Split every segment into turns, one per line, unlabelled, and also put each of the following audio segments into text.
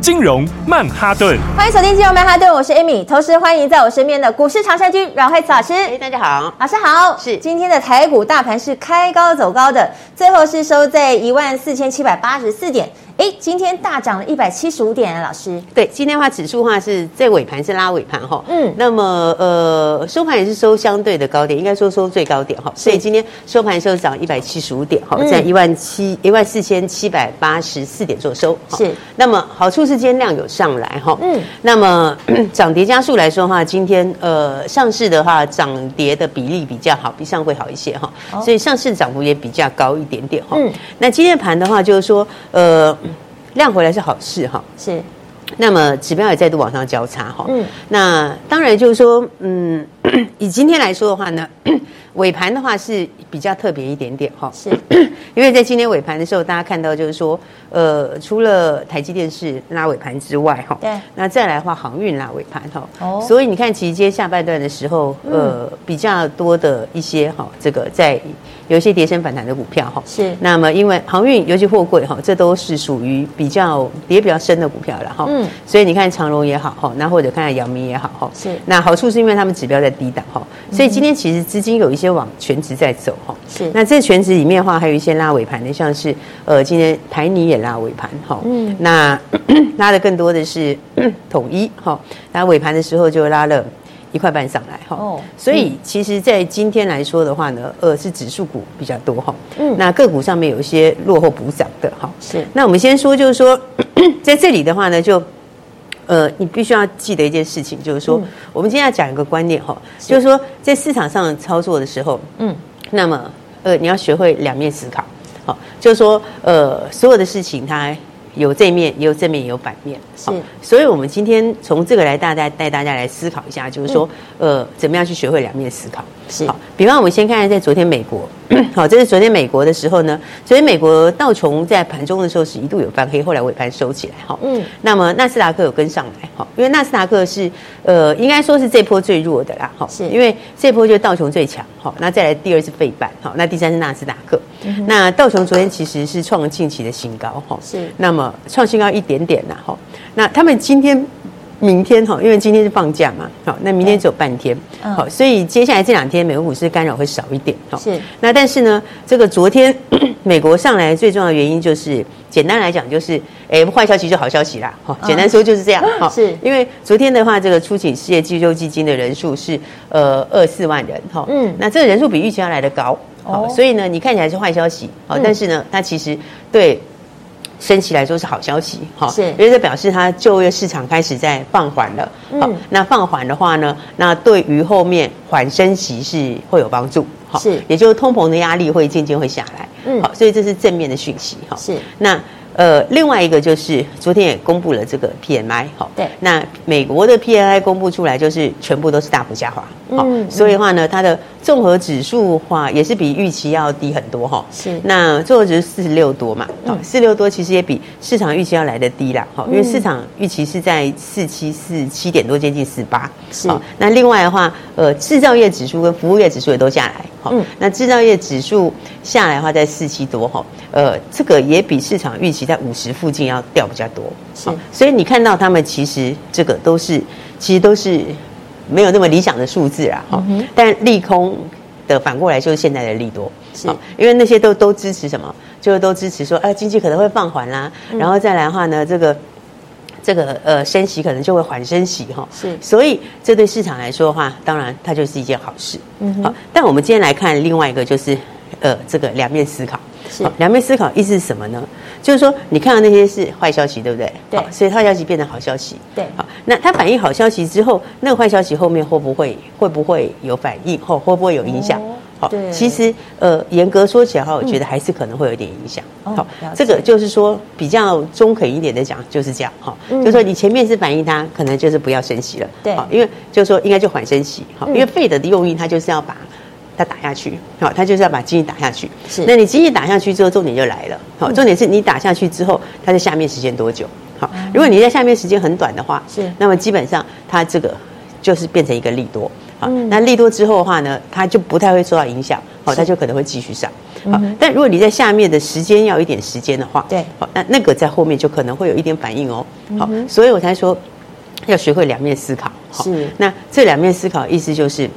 金融曼哈顿，
欢迎收听金融曼哈顿，我是 Amy，同时欢迎在我身边的股市常山君阮惠慈老师。
哎，大家好，
老师好。是今天的台股大盘是开高走高的，最后是收在一万四千七百八十四点。哎，今天大涨了一百七十五点啊，老师。
对，今天的话指数的话是在尾盘是拉尾盘哈。嗯。那么呃收盘也是收相对的高点，应该说收最高点哈。所以今天收盘的时候涨一百七十五点哈，在一万七一万四千七百八十四点做收。是。那么好处是今天量有上来哈。嗯。那么 涨跌加速来说的话，今天呃上市的话涨跌的比例比较好，比上会好一些哈。所以上市涨幅也比较高一点点哈。嗯。那今天盘的话就是说呃。量回来是好事哈，是。那么指标也再度往上交叉哈，嗯。那当然就是说，嗯，以今天来说的话呢，尾盘的话是比较特别一点点哈，是。因为在今天尾盘的时候，大家看到就是说，呃，除了台积电是拉尾盘之外哈，对。那再来的话，航运拉尾盘哈，哦。所以你看，其实今天下半段的时候，呃，比较多的一些哈，这个在。有一些跌升反弹的股票哈，是。那么因为航运尤其货柜哈，这都是属于比较跌比较深的股票了哈。嗯。所以你看长荣也好哈，那或者看看阳明也好哈。是。那好处是因为他们指标在低档哈，所以今天其实资金有一些往全值在走哈。是。那这全值里面的话，还有一些拉尾盘的，像是呃今天台泥也拉尾盘哈。嗯。那 拉的更多的是 统一哈，拉尾盘的时候就拉了。一块半上来哈，哦，所以其实，在今天来说的话呢，呃，是指数股比较多哈，嗯，那个股上面有一些落后补涨的哈，是。那我们先说，就是说，在这里的话呢，就，呃，你必须要记得一件事情，就是说，我们今天要讲一个观念哈，就是说，在市场上操作的时候，嗯，那么，呃，你要学会两面思考，好，就是说，呃，所有的事情它。有这面，也有正面，也有反面。是，所以我们今天从这个来，大家带大家来思考一下，就是说，嗯、呃，怎么样去学会两面思考？是。好，比方我们先看在昨天美国，好，这是昨天美国的时候呢，昨天美国道琼在盘中的时候是一度有翻黑，后来尾盘收起来，哈，嗯。那么纳斯达克有跟上来，哈，因为纳斯达克是，呃，应该说是这波最弱的啦，哈，是因为这波就是道琼最强，好，那再来第二是费半，好，那第三是纳斯达克。嗯、那道琼昨天其实是创了近期的新高哈，是。那么创新高一点点呐哈。那他们今天、明天哈，因为今天是放假嘛，好，那明天只有半天，好，所以接下来这两天美国股市干扰会少一点好。是。那但是呢，这个昨天 美国上来最重要的原因就是，简单来讲就是，哎，坏消息就好消息啦，好，简单说就是这样 好。是。因为昨天的话，这个出请失业救济基金的人数是呃二四万人哈，嗯，那这个人数比预期要来的高。好，所以呢，你看起来是坏消息，好，但是呢，它其实对升息来说是好消息，哈，是，因为这表示它就业市场开始在放缓了，好，那放缓的话呢，那对于后面缓升息是会有帮助，好，是，也就是通膨的压力会渐渐会下来，嗯，好，所以这是正面的讯息，哈，是，那。呃，另外一个就是昨天也公布了这个 PMI 哈，对，那美国的 PMI 公布出来就是全部都是大幅下滑，嗯，所以的话呢，它的综合指数话也是比预期要低很多哈，是，那综合指数四十六多嘛，嗯，四十六多其实也比市场预期要来得低啦，哈，因为市场预期是在四七四七点多，接近四八，是，那另外的话，呃，制造业指数跟服务业指数也都下来，嗯，那制造业指数下来的话在四七多哈，呃，这个也比市场预期。在五十附近要掉比较多，是，所以你看到他们其实这个都是，其实都是没有那么理想的数字啦，哈、嗯。但利空的反过来就是现在的利多，是，因为那些都都支持什么，就是都支持说，哎、呃，经济可能会放缓啦，嗯、然后再来的话呢，这个这个呃升息可能就会缓升息哈，是，所以这对市场来说的话，当然它就是一件好事，嗯，好。但我们今天来看另外一个，就是呃这个两面思考。是。两面思考，意思是什么呢？就是说，你看到那些是坏消息，对不对？对，所以坏消息变成好消息。对，好，那它反映好消息之后，那个坏消息后面会不会会不会有反应？或会不会有影响？好，其实呃，严格说起来哈，我觉得还是可能会有点影响。好，这个就是说比较中肯一点的讲，就是这样。哈，就是说你前面是反映它可能就是不要升息了，对，因为就是说应该就缓升息。好，因为 Fed 的用意，它就是要把它打下去。好，它就是要把经济打下去。是，那你经济打下去之后，重点就来了。好，重点是你打下去之后，它在下面时间多久？好，如果你在下面时间很短的话，是，那么基本上它这个就是变成一个利多。好，那利多之后的话呢，它就不太会受到影响，好，它就可能会继续上。好，但如果你在下面的时间要一点时间的话，对，好，那那个在后面就可能会有一点反应哦。好，所以我才说要学会两面思考。是，那这两面思考意思就是，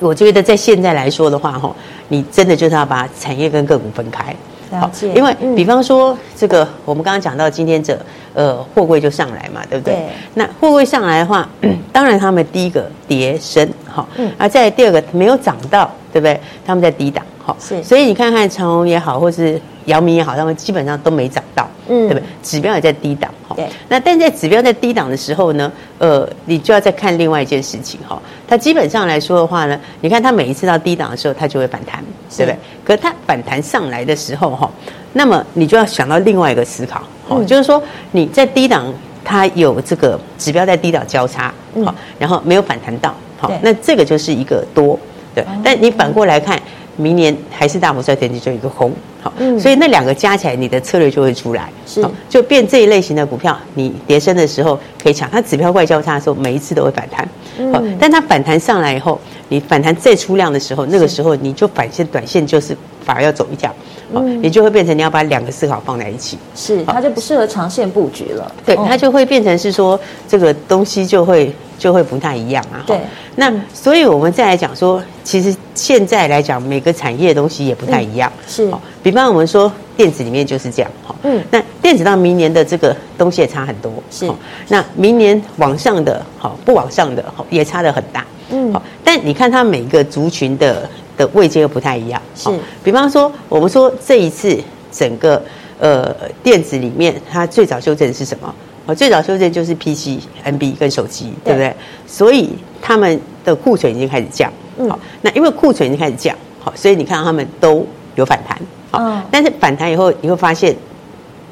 我觉得在现在来说的话，哈，你真的就是要把产业跟个股分开。好，因为比方说这个，我们刚刚讲到今天这。呃，货柜就上来嘛，对不对？对，那货柜上来的话，当然他们第一个跌升，好，嗯，而再第二个没有涨到，对不对？他们在低档，好，是，所以你看看长荣也好，或是姚明也好，他们基本上都没涨到，嗯，对不对？指标也在低档，好，对。那但在指标在低档的时候呢，呃，你就要再看另外一件事情，哈，它基本上来说的话呢，你看它每一次到低档的时候，它就会反弹，对不对？可它反弹上来的时候，哈。那么你就要想到另外一个思考，好、嗯，就是说你在低档，它有这个指标在低档交叉，好、嗯，然后没有反弹到，好，那这个就是一个多，对。嗯、但你反过来看，明年还是大幅衰退，你就一个空，好，嗯、所以那两个加起来，你的策略就会出来，是，就变这一类型的股票，你跌升的时候可以抢，它指标外交叉的时候，每一次都会反弹，好，嗯、但它反弹上来以后，你反弹再出量的时候，那个时候你就反线短线就是反而要走一条。嗯，你就会变成你要把两个思考放在一起，是
它就不适合长线布局了。
对，它就会变成是说这个东西就会就会不太一样啊。对，那所以我们再来讲说，其实现在来讲每个产业的东西也不太一样。是，比方我们说电子里面就是这样哈。嗯，那电子到明年的这个东西也差很多。是，那明年往上的好不往上的好也差的很大。嗯，好，但你看它每个族群的。的位阶又不太一样，是，比方说，我们说这一次整个呃电子里面，它最早修正是什么？哦，最早修正就是 PC、NB 跟手机，对不对？所以他们的库存已经开始降，好，那因为库存已经开始降，好，所以你看到他们都有反弹，好，但是反弹以后你会发现。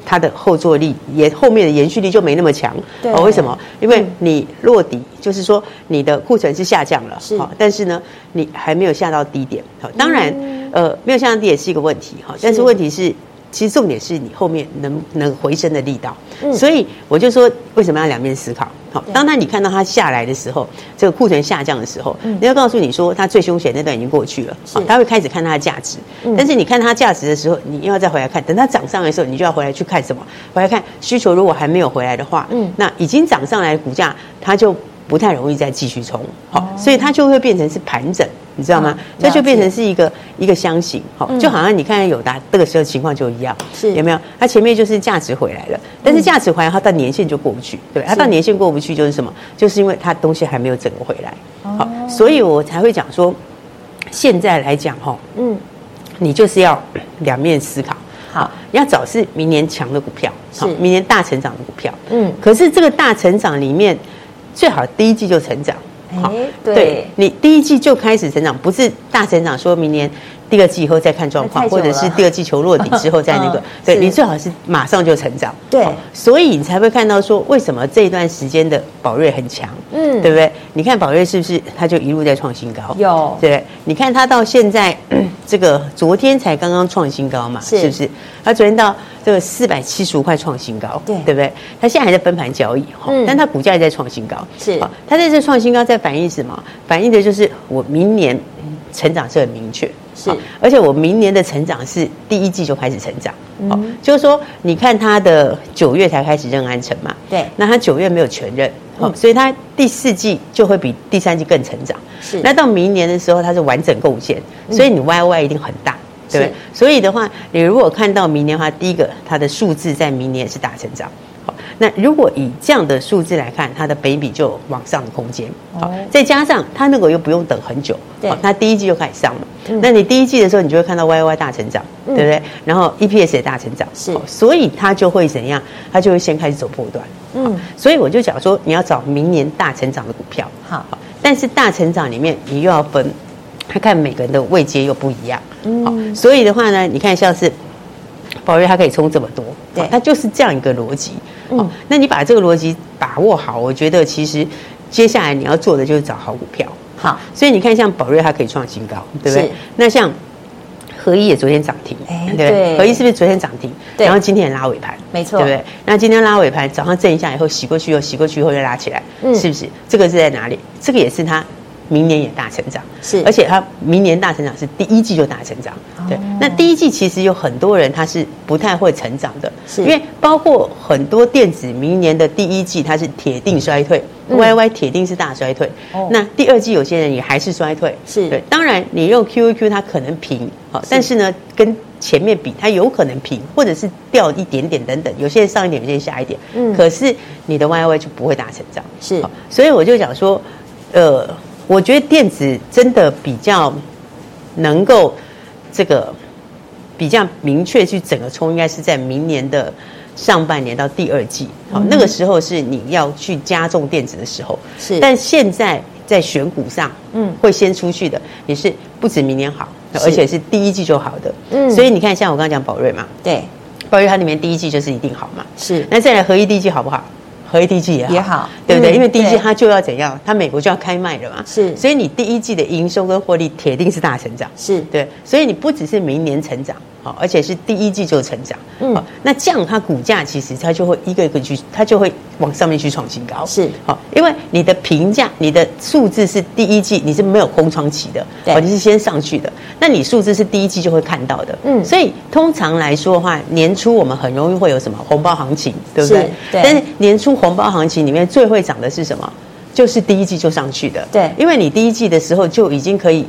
它的后坐力也后面的延续力就没那么强，对哦，为什么？因为你落底，就是说你的库存是下降了，是，但是呢，你还没有下到低点，好，当然，呃，没有下到低点是一个问题，哈，但是问题是。其实重点是你后面能能回升的力道，嗯、所以我就说为什么要两面思考？好，当他你看到它下来的时候，这个库存下降的时候，嗯、你要告诉你说它最凶险那段已经过去了，是他会开始看它的价值。嗯、但是你看它价值的时候，你又要再回来看，等它涨上来的时候，你就要回来去看什么？回来看需求如果还没有回来的话，嗯，那已经涨上来的股价它就。不太容易再继续冲，好，所以它就会变成是盘整，你知道吗？这就变成是一个一个箱型，好，就好像你看看友达这个时候情况就一样，是。有没有？它前面就是价值回来了，但是价值回来它到年限就过不去，对，它到年限过不去就是什么？就是因为它东西还没有整个回来，好，所以我才会讲说，现在来讲哈，嗯，你就是要两面思考，好，要找是明年强的股票，好，明年大成长的股票，嗯，可是这个大成长里面。最好第一季就成长，好，对，对你第一季就开始成长，不是大成长，说明年第二季以后再看状况，或者是第二季球落底之后再那个，对你最好是马上就成长，对，所以你才会看到说为什么这一段时间的宝瑞很强，嗯，对不对？你看宝瑞是不是它就一路在创新高？有，对，你看它到现在 这个昨天才刚刚创新高嘛，是不是？它昨天到。这个四百七十五块创新高，对对不对？它现在还在分盘交易哈，但它股价也在创新高，是。它在这创新高在反映什么？反映的就是我明年成长是很明确，是。而且我明年的成长是第一季就开始成长，嗯，就是说你看他的九月才开始认安成嘛，对。那他九月没有全认，好，所以他第四季就会比第三季更成长，是。那到明年的时候，它是完整贡献，所以你 Y Y 一定很大。对，是所以的话，你如果看到明年的话，第一个它的数字在明年也是大成长。好，那如果以这样的数字来看，它的本益比就有往上的空间。好，再加上它那个又不用等很久，对，它第一季就开始上了。嗯、那你第一季的时候，你就会看到 Y Y 大成长，嗯、对不对？然后 E P S 也大成长，是，所以它就会怎样？它就会先开始走波段。嗯，所以我就讲说，你要找明年大成长的股票。好，但是大成长里面你又要分。他看每个人的位阶又不一样，嗯，好，所以的话呢，你看像是宝瑞，它可以冲这么多，对，它就是这样一个逻辑，嗯，那你把这个逻辑把握好，我觉得其实接下来你要做的就是找好股票，
好，
所以你看像宝瑞，它可以创新高，对不对？那像。合一也昨天涨停，哎，对，合一是不是昨天涨停？对，然后今天也拉尾盘，
没错，
对不对？那今天拉尾盘，早上震一下以后洗过去，又洗过去以后又拉起来，嗯，是不是？这个是在哪里？这个也是它明年也大成长，是，而且它明年大成长是第一季就大成长，对。那第一季其实有很多人他是不太会成长的，是因为包括很多电子明年的第一季它是铁定衰退。Y Y 铁定是大衰退，哦、那第二季有些人也还是衰退，是对。当然，你用 Q Q 它可能平，好，但是呢，跟前面比，它有可能平，或者是掉一点点等等。有些人上一点，有些人下一点，嗯。可是你的 Y Y 就不会大成长，是。所以我就讲说，呃，我觉得电子真的比较能够这个比较明确去整个冲，应该是在明年的。上半年到第二季，好，那个时候是你要去加重电子的时候，是。但现在在选股上，嗯，会先出去的，也是不止明年好，而且是第一季就好的，嗯。所以你看，像我刚刚讲宝瑞嘛，对，宝瑞它里面第一季就是一定好嘛，是。那再来合一第一季好不好？合一第一季也好，也好，对不对？因为第一季它就要怎样？它美国就要开卖了嘛，是。所以你第一季的营收跟获利铁定是大成长，是对。所以你不只是明年成长。好，而且是第一季就成长，嗯，那这样它股价其实它就会一个一个去，它就会往上面去创新高，是，好，因为你的评价，你的数字是第一季你是没有空窗期的，对，你是先上去的，那你数字是第一季就会看到的，嗯，所以通常来说的话，年初我们很容易会有什么红包行情，对不对？对，但是年初红包行情里面最会涨的是什么？就是第一季就上去的，对，因为你第一季的时候就已经可以。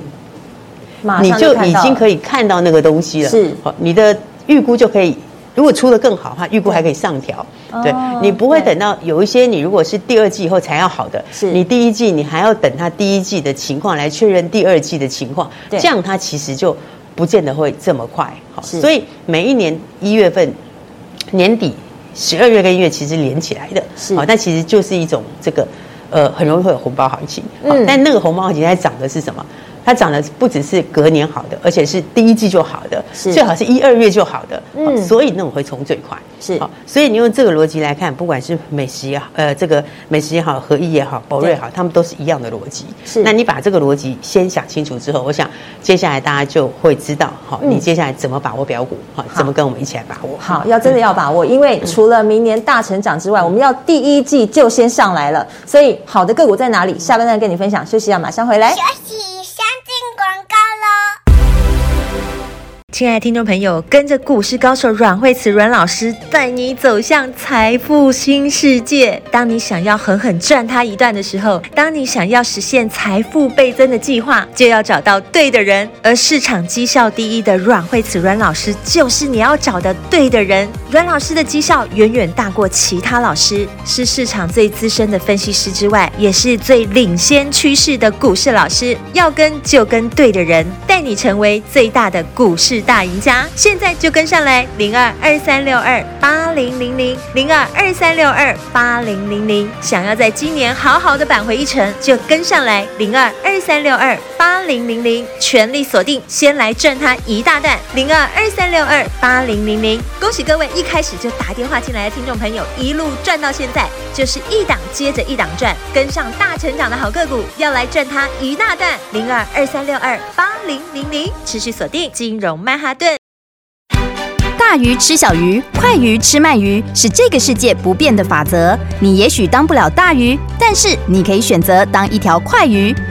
你就已经可以看到那个东西了，是，好你的预估就可以，如果出的更好的话，预估还可以上调，对，你不会等到有一些你如果是第二季以后才要好的，是。你第一季你还要等它第一季的情况来确认第二季的情况，这样它其实就不见得会这么快，好，所以每一年一月份年底十二月跟一月其实连起来的，是，好，但其实就是一种这个呃很容易会有红包行情，嗯，但那个红包行情在涨的是什么？它涨的不只是隔年好的，而且是第一季就好的，是最好是一二月就好的，嗯，所以那种会冲最快，是好，所以你用这个逻辑来看，不管是美食也好，呃，这个美食也好，合一也好，宝瑞也好，他们都是一样的逻辑，是。那你把这个逻辑先想清楚之后，我想接下来大家就会知道，好，你接下来怎么把握表股，好，怎么跟我们一起来把握？
好，要真的要把握，因为除了明年大成长之外，我们要第一季就先上来了，所以好的个股在哪里？下半段跟你分享，休息一下，马上回来。亲爱的听众朋友，跟着股市高手阮慧慈阮老师带你走向财富新世界。当你想要狠狠赚他一段的时候，当你想要实现财富倍增的计划，就要找到对的人。而市场绩效第一的阮慧慈阮老师，就是你要找的对的人。阮老师的绩效远远大过其他老师，是市场最资深的分析师之外，也是最领先趋势的股市老师。要跟就跟对的人，带你成为最大的股市大赢家，现在就跟上来，零二二三六二八零零零零二二三六二八零零零。想要在今年好好的扳回一城，就跟上来，零二二三六二八零零零，全力锁定，先来赚他一大段，零二二三六二八零零零。恭喜各位一开始就打电话进来的听众朋友，一路赚到现在，就是一档接着一档赚，跟上大成长的好个股，要来赚他一大段，零二二三六二八零零零，持续锁定金融曼哈顿。
大鱼吃小鱼，快鱼吃慢鱼，是这个世界不变的法则。你也许当不了大鱼，但是你可以选择当一条快鱼。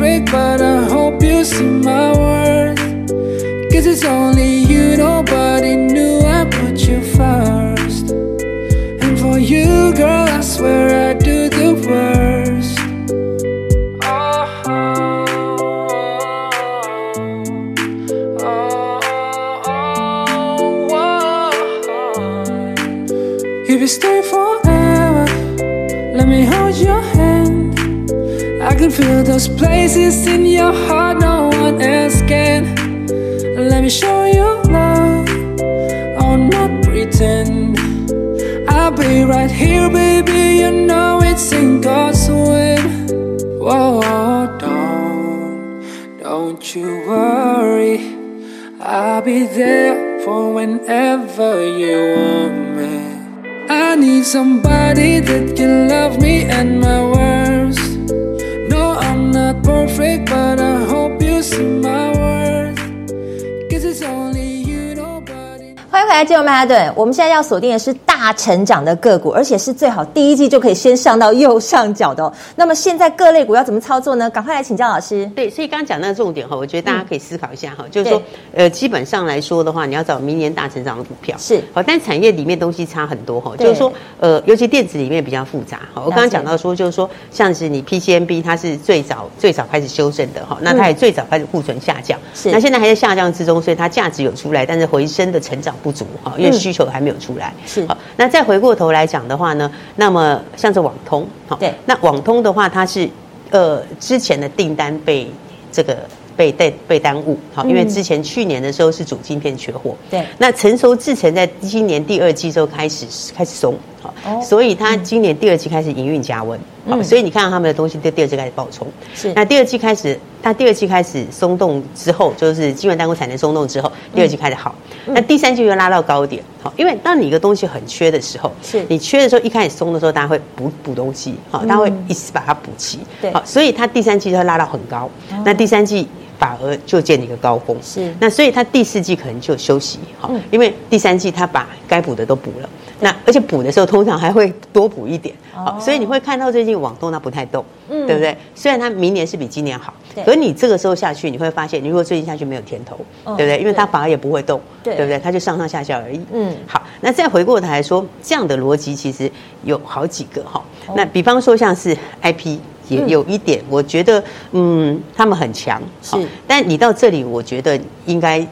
but I hope you see my worth. Cause it's only you, nobody knew. fill those places in your heart no one else can. Let me show you love, I'll not pretend. I'll be right here, baby, you know it's in God's will. Whoa, don't, don't you worry, I'll be there for whenever you want me. I need somebody that can love me and my world.
来进入
曼哈顿，我们现在要锁定的是大成长的个股，而且是最好第一季就可以先上到右上角的哦。那么现在各类股要怎么操作呢？赶快来请教老师。
对，所以刚刚讲那个重点哈，我觉得大家可以思考一下哈，嗯、就是说，呃，基本上来说的话，你要找明年大成长的股票
是
好，但产业里面东西差很多哈，就是说，呃，尤其电子里面比较复杂哈。我刚刚讲到说，就是说，像是你 PCMB 它是最早最早开始修正的哈，那它也最早开始库存下降，是、嗯，那现在还在下降之中，所以它价值有出来，但是回升的成长不足哈，因为需求还没有出来，是好。那再回过头来讲的话呢，那么像是网通，好，对，那网通的话，它是呃之前的订单被这个被被被耽误，好，因为之前去年的时候是主晶片缺货，对，那成熟制程在今年第二季之后开始开始松，好，所以它今年第二季开始营运加温，好，所以你看到他们的东西，第第二季开始爆冲，是，那第二季开始。它第二季开始松动之后，就是晶圆代工产能松动之后，第二季开始好。那、嗯、第三季又拉到高点，好，因为当你一个东西很缺的时候，是你缺的时候，一开始松的时候，大家会补补东西，好，大家会一直把它补齐，对，好，所以它第三季就会拉到很高，哦、那第三季反而就见了一个高峰，是，那所以它第四季可能就休息，好，嗯、因为第三季它把该补的都补了。那而且补的时候，通常还会多补一点，好，所以你会看到最近网通它不太动，嗯，对不对？虽然它明年是比今年好，对，可你这个时候下去，你会发现，你如果最近下去没有甜头，对不对？因为它反而也不会动，对不对？它就上上下下而已，嗯。好，那再回过头来说，这样的逻辑其实有好几个哈。那比方说像是 IP 也有一点，我觉得嗯，他们很强，是。但你到这里，我觉得应该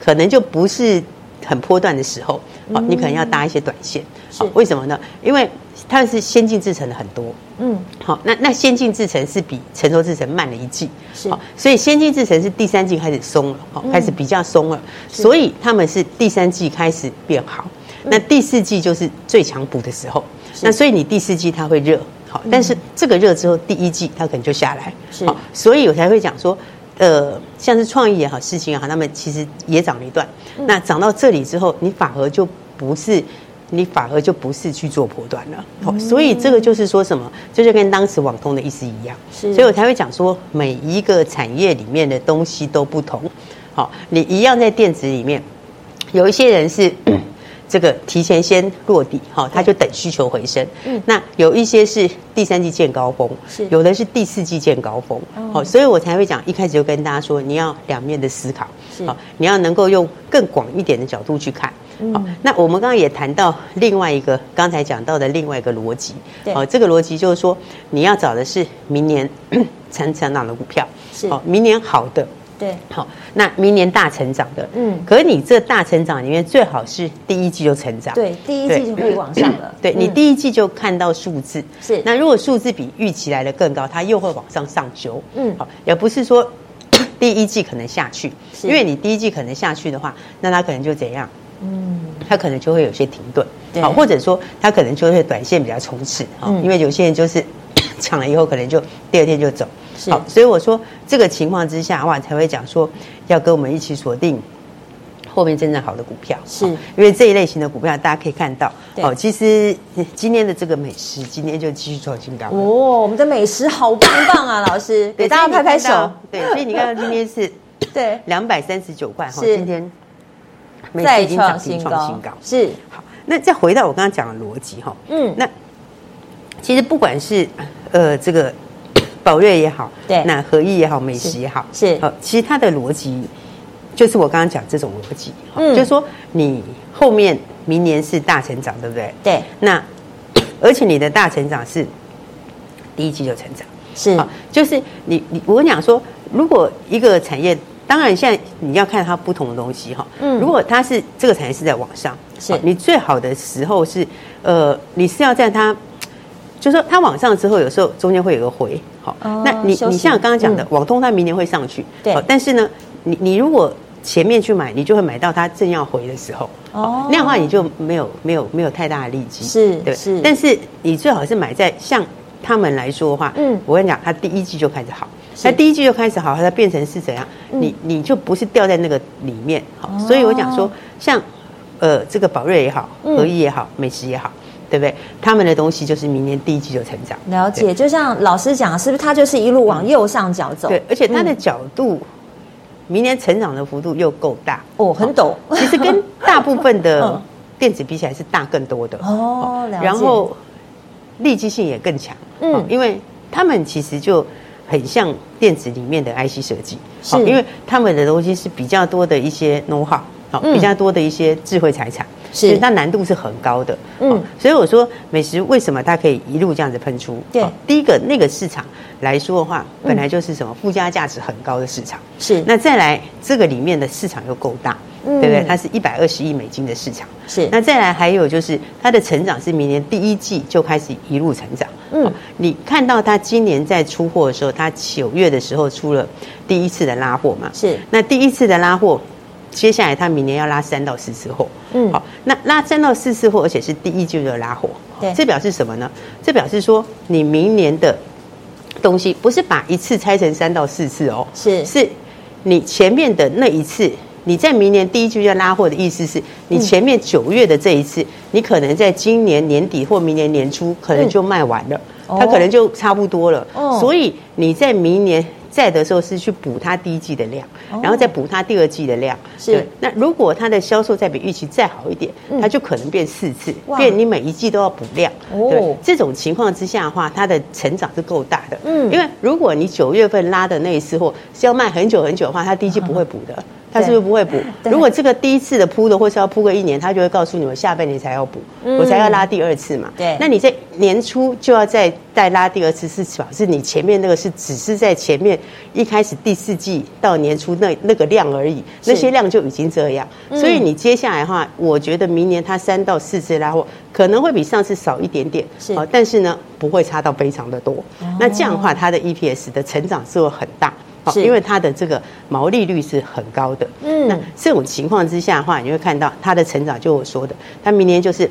可能就不是很波段的时候。好，你可能要搭一些短线，好，为什么呢？因为它是先进制程的很多，嗯，好，那那先进制程是比成熟制程慢了一季，好，所以先进制程是第三季开始松了，好，开始比较松了，所以他们是第三季开始变好，那第四季就是最强补的时候，那所以你第四季它会热，好，但是这个热之后第一季它可能就下来，好，所以我才会讲说。呃，像是创意也好，事情也好，他们其实也涨了一段。嗯、那涨到这里之后，你反而就不是，你反而就不是去做波段了。嗯、所以这个就是说什么，这就跟当时网通的意思一样。是，所以我才会讲说，每一个产业里面的东西都不同。好，你一样在电子里面，有一些人是。嗯这个提前先落底，哈，他就等需求回升。嗯，那有一些是第三季见高峰，是有的是第四季见高峰。好，所以我才会讲一开始就跟大家说，你要两面的思考，好，你要能够用更广一点的角度去看。好，那我们刚刚也谈到另外一个刚才讲到的另外一个逻辑，好，这个逻辑就是说你要找的是明年 成长的股票，是好，明年好的。对，好，那明年大成长的，嗯，可是你这大成长里面最好是第一季就成长，
对，第一季就可以往上了，
对，你第一季就看到数字，是，那如果数字比预期来的更高，它又会往上上修，嗯，好，也不是说 第一季可能下去，因为你第一季可能下去的话，那它可能就怎样？嗯，它可能就会有些停顿，好，或者说它可能就会短线比较冲刺，好，因为有些人就是抢了以后，可能就第二天就走，好，所以我说这个情况之下，哇，才会讲说要跟我们一起锁定。后面真正好的股票，是。因为这一类型的股票，大家可以看到，哦，其实今天的这个美食，今天就继续创新高。
哦，我们的美食好棒棒啊，老师，给大家拍拍手。
对，所以你看到今天是，
对，
两百三十九块哈，今天再创新高，
是。
好，那再回到我刚刚讲的逻辑哈，嗯，那其实不管是呃这个 宝瑞也好，对，那合意也好，美食也好，是，好，其实它的逻辑。就是我刚刚讲这种逻辑，嗯，就是说你后面明年是大成长，对不对？
对。
那 而且你的大成长是第一季就成长，
是。
就是你你我跟你讲说，如果一个产业，当然现在你要看它不同的东西哈，嗯，如果它是这个产业是在往上，是你最好的时候是呃，你是要在它，就是说它往上之后，有时候中间会有个回，好，那你你像我刚刚讲的，网通它明年会上去，对，但是呢，你你如果前面去买，你就会买到它正要回的时候，哦，那样的话你就没有没有没有太大的利基，
是，对，是。
但是你最好是买在像他们来说的话，嗯，我跟你讲，它第一季就开始好，那第一季就开始好，它变成是怎样？你你就不是掉在那个里面，好，所以我讲说，像呃这个宝瑞也好，合一也好，美食也好，对不对？他们的东西就是明年第一季就成长。
了解，就像老师讲，是不是它就是一路往右上角走？
对，而且它的角度。明年成长的幅度又够大
哦，很陡。
其实跟 大部分的电子比起来是大更多的
哦。
然后利基性也更强，嗯，因为他们其实就很像电子里面的 IC 设计，是，因为他们的东西是比较多的一些 know-how，好，比较多的一些智慧财产。是，所以它难度是很高的。嗯，所以我说美食为什么它可以一路这样子喷出？对，第一个那个市场来说的话，本来就是什么附加价值很高的市场。是，那再来这个里面的市场又够大，对不对？它是一百二十亿美金的市场。是，那再来还有就是它的成长是明年第一季就开始一路成长。嗯，你看到它今年在出货的时候，它九月的时候出了第一次的拉货嘛？是，那第一次的拉货。接下来他明年要拉三到四次货，嗯，好，那拉三到四次货，而且是第一季就拉货，对，这表示什么呢？这表示说你明年的东西不是把一次拆成三到四次哦，是，是你前面的那一次，你在明年第一季要拉货的意思是你前面九月的这一次，你可能在今年年底或明年年初可能就卖完了，它可能就差不多了，所以你在明年。在的时候是去补它第一季的量，然后再补它第二季的量。是，那如果它的销售再比预期再好一点，它就可能变四次，变你每一季都要补量。对，这种情况之下的话，它的成长是够大的。嗯，因为如果你九月份拉的那一次货是要卖很久很久的话，它第一季不会补的。他是不是不会补？如果这个第一次的铺的，或是要铺个一年，他就会告诉你们下半年才要补，我才要拉第二次嘛。对，那你在年初就要再再拉第二次，是表示你前面那个是只是在前面一开始第四季到年初那那个量而已，那些量就已经这样。所以你接下来的话，我觉得明年它三到四次拉货可能会比上次少一点点，是，但是呢不会差到非常的多。那这样的话，它的 EPS 的成长是会很大。是。因为它的这个毛利率是很高的，嗯，那这种情况之下的话，你会看到它的成长，就我说的，它明年就是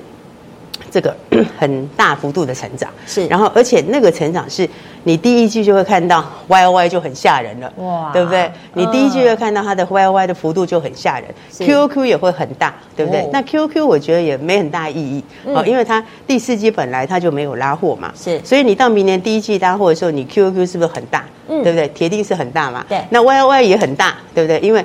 这个 很大幅度的成长，是，然后而且那个成长是你第一季就会看到 Y O Y 就很吓人了，哇，对不对？你第一季就会看到它的 Y O Y 的幅度就很吓人，Q O Q 也会很大，对不对？那 Q O Q 我觉得也没很大意义，哦，因为它第四季本来它就没有拉货嘛，是，所以你到明年第一季拉货的时候，你 Q O Q 是不是很大？嗯，对不对？铁定是很大嘛。对，那 Y O Y 也很大，对不对？因为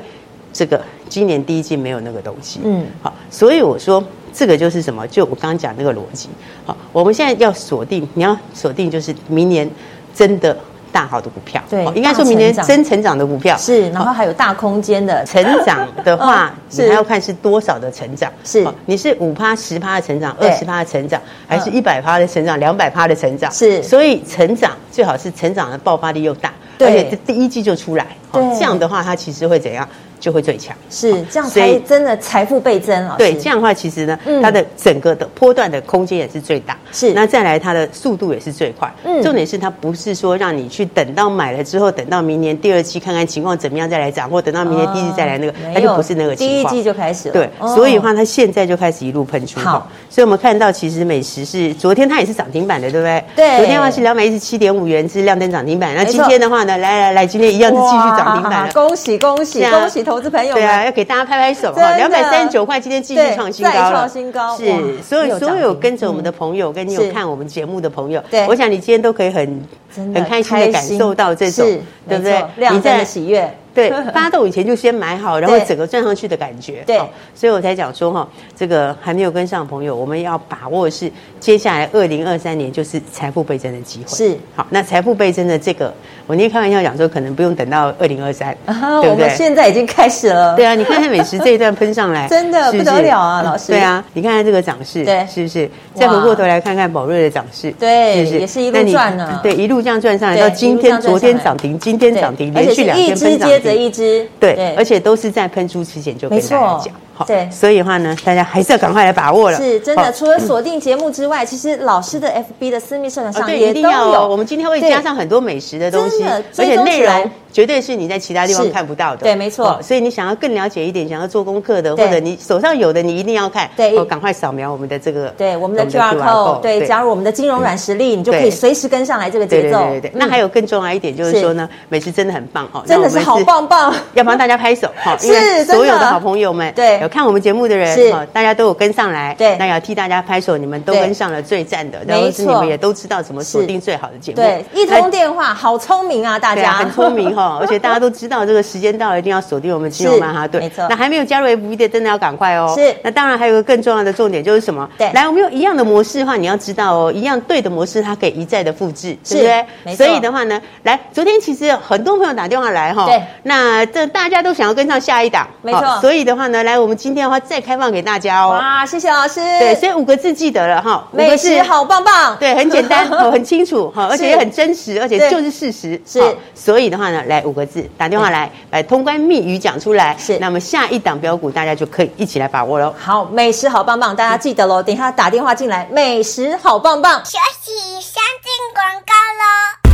这个今年第一季没有那个东西。嗯，好，所以我说这个就是什么？就我刚刚讲那个逻辑。好，我们现在要锁定，你要锁定就是明年真的大好的股票。对，应该说明年真成长的股票
是，然后还有大空间的
成长的话，你还要看是多少的成长。是，你是五趴、十趴的成长，二十趴的成长，还是一百趴的成长，两百趴的成长？是，所以成长最好是成长的爆发力又大。对，而且第一季就出来，好，这样的话它其实会怎样？就会最强，
是这样才真的财富倍增了！
对，这样的话其实呢，它的整个的波段的空间也是最大。是，那再来它的速度也是最快。嗯，重点是它不是说让你去等到买了之后，等到明年第二季看看情况怎么样再来涨，或等到明年第一季再来那个，它就不是那个情况。
第一季就开始了。
对，所以的话它现在就开始一路喷出。好，所以我们看到其实美食是昨天它也是涨停板的，对不对？对。昨天的话是两百一十七点五元是亮灯涨停板，那今天的话呢，来来来，今天一样是继续涨停板。
恭喜恭喜恭喜投资朋友！
对啊。要给大家拍拍手哈，两百三十九块，今天继续创新高了，新高是，所有所有跟着我们的朋友，跟你有看我们节目的朋友，对，我想你今天都可以很很开心的感受到这种，对不对？
亮灯的喜悦。
对，发动以前就先买好，然后整个赚上去的感觉。对，所以我才讲说哈，这个还没有跟上的朋友，我们要把握的是接下来二零二三年就是财富倍增的机会。是，好，那财富倍增的这个，我那天开玩笑讲说，可能不用等到二零二三，对不对？
现在已经开始了。
对啊，你看看美食这一段喷上来，
真的不得了啊，老师。
对啊，你看看这个涨势，对，是不是？再回过头来看看宝瑞的涨势，
对，是不是？也是一路赚呢。
对，一路这样赚上来，到今天，昨天涨停，今天涨停，连续两天。
这一支，
对，而且都是在喷出之前就跟大家讲。对，所以的话呢，大家还是要赶快来把握了。
是真的，除了锁定节目之外，其实老师的 FB 的私密社团上也都有。
我们今天会加上很多美食的东西，而且内容绝对是你在其他地方看不到的。
对，没错。
所以你想要更了解一点，想要做功课的，或者你手上有的，你一定要看。对，赶快扫描我们的这个，
对，我们的 QR code，对，加入我们的金融软实力，你就可以随时跟上来这个节奏。对对对。那还有更重要一点就是说呢，美食真的很棒哦，真的是好棒棒，
要帮大家拍手哈，因为所有的好朋友们，对，有看我们节目的人。是，大家都有跟上来，对，那要替大家拍手，你们都跟上了最赞的，然后是你们也都知道怎么锁定最好的节目。
对，一通电话，好聪明啊，大家
很聪明哈，而且大家都知道这个时间到了，一定要锁定我们金融曼哈顿。没错，那还没有加入 FB 的，真的要赶快哦。是，那当然还有个更重要的重点就是什么？对，来，我们用一样的模式的话，你要知道哦，一样对的模式，它可以一再的复制，是不是？没错。所以的话呢，来，昨天其实很多朋友打电话来哈，对，那这大家都想要跟上下一档，没错。所以的话呢，来，我们今天的话再开放给大家哦。
哇，谢谢老师。
对，所以五个字记得了哈，
美食好棒棒。
对，很简单，很清楚哈，而且也很真实，而且就是事实。是，所以的话呢，来五个字，打电话来，把通关密语讲出来。是，那么下一档标股大家就可以一起来把握喽。
好，美食好棒棒，大家记得喽。等一下打电话进来，美食好棒棒。
休息，先进广告喽。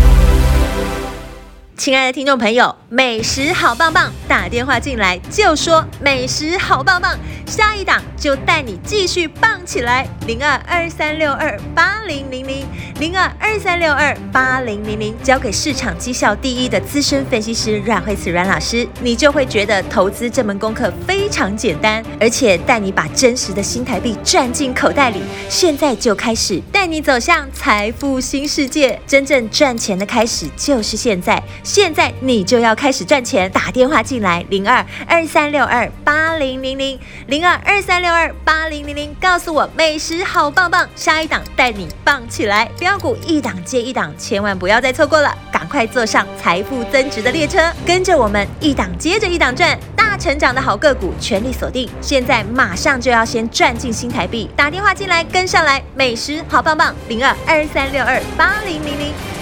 亲爱的听众朋友，美食好棒棒，打电话进来就说美食好棒棒，下一档就带你继续棒起来。零二二三六二八零零零零二二三六二八零零零，交给市场绩效第一的资深分析师阮慧慈阮老师，你就会觉得投资这门功课非常简单，而且带你把真实的新台币赚进口袋里。现在就开始带你走向财富新世界，真正赚钱的开始就是现在。现在你就要开始赚钱，打电话进来零二二三六二八零零零零二二三六二八零零零，告诉我美食好棒棒，下一档带你棒起来，标股一档接一档，千万不要再错过了，赶快坐上财富增值的列车，跟着我们一档接着一档赚，大成长的好个股全力锁定，现在马上就要先赚进新台币，打电话进来跟上来，美食好棒棒零二二三六二八零零零。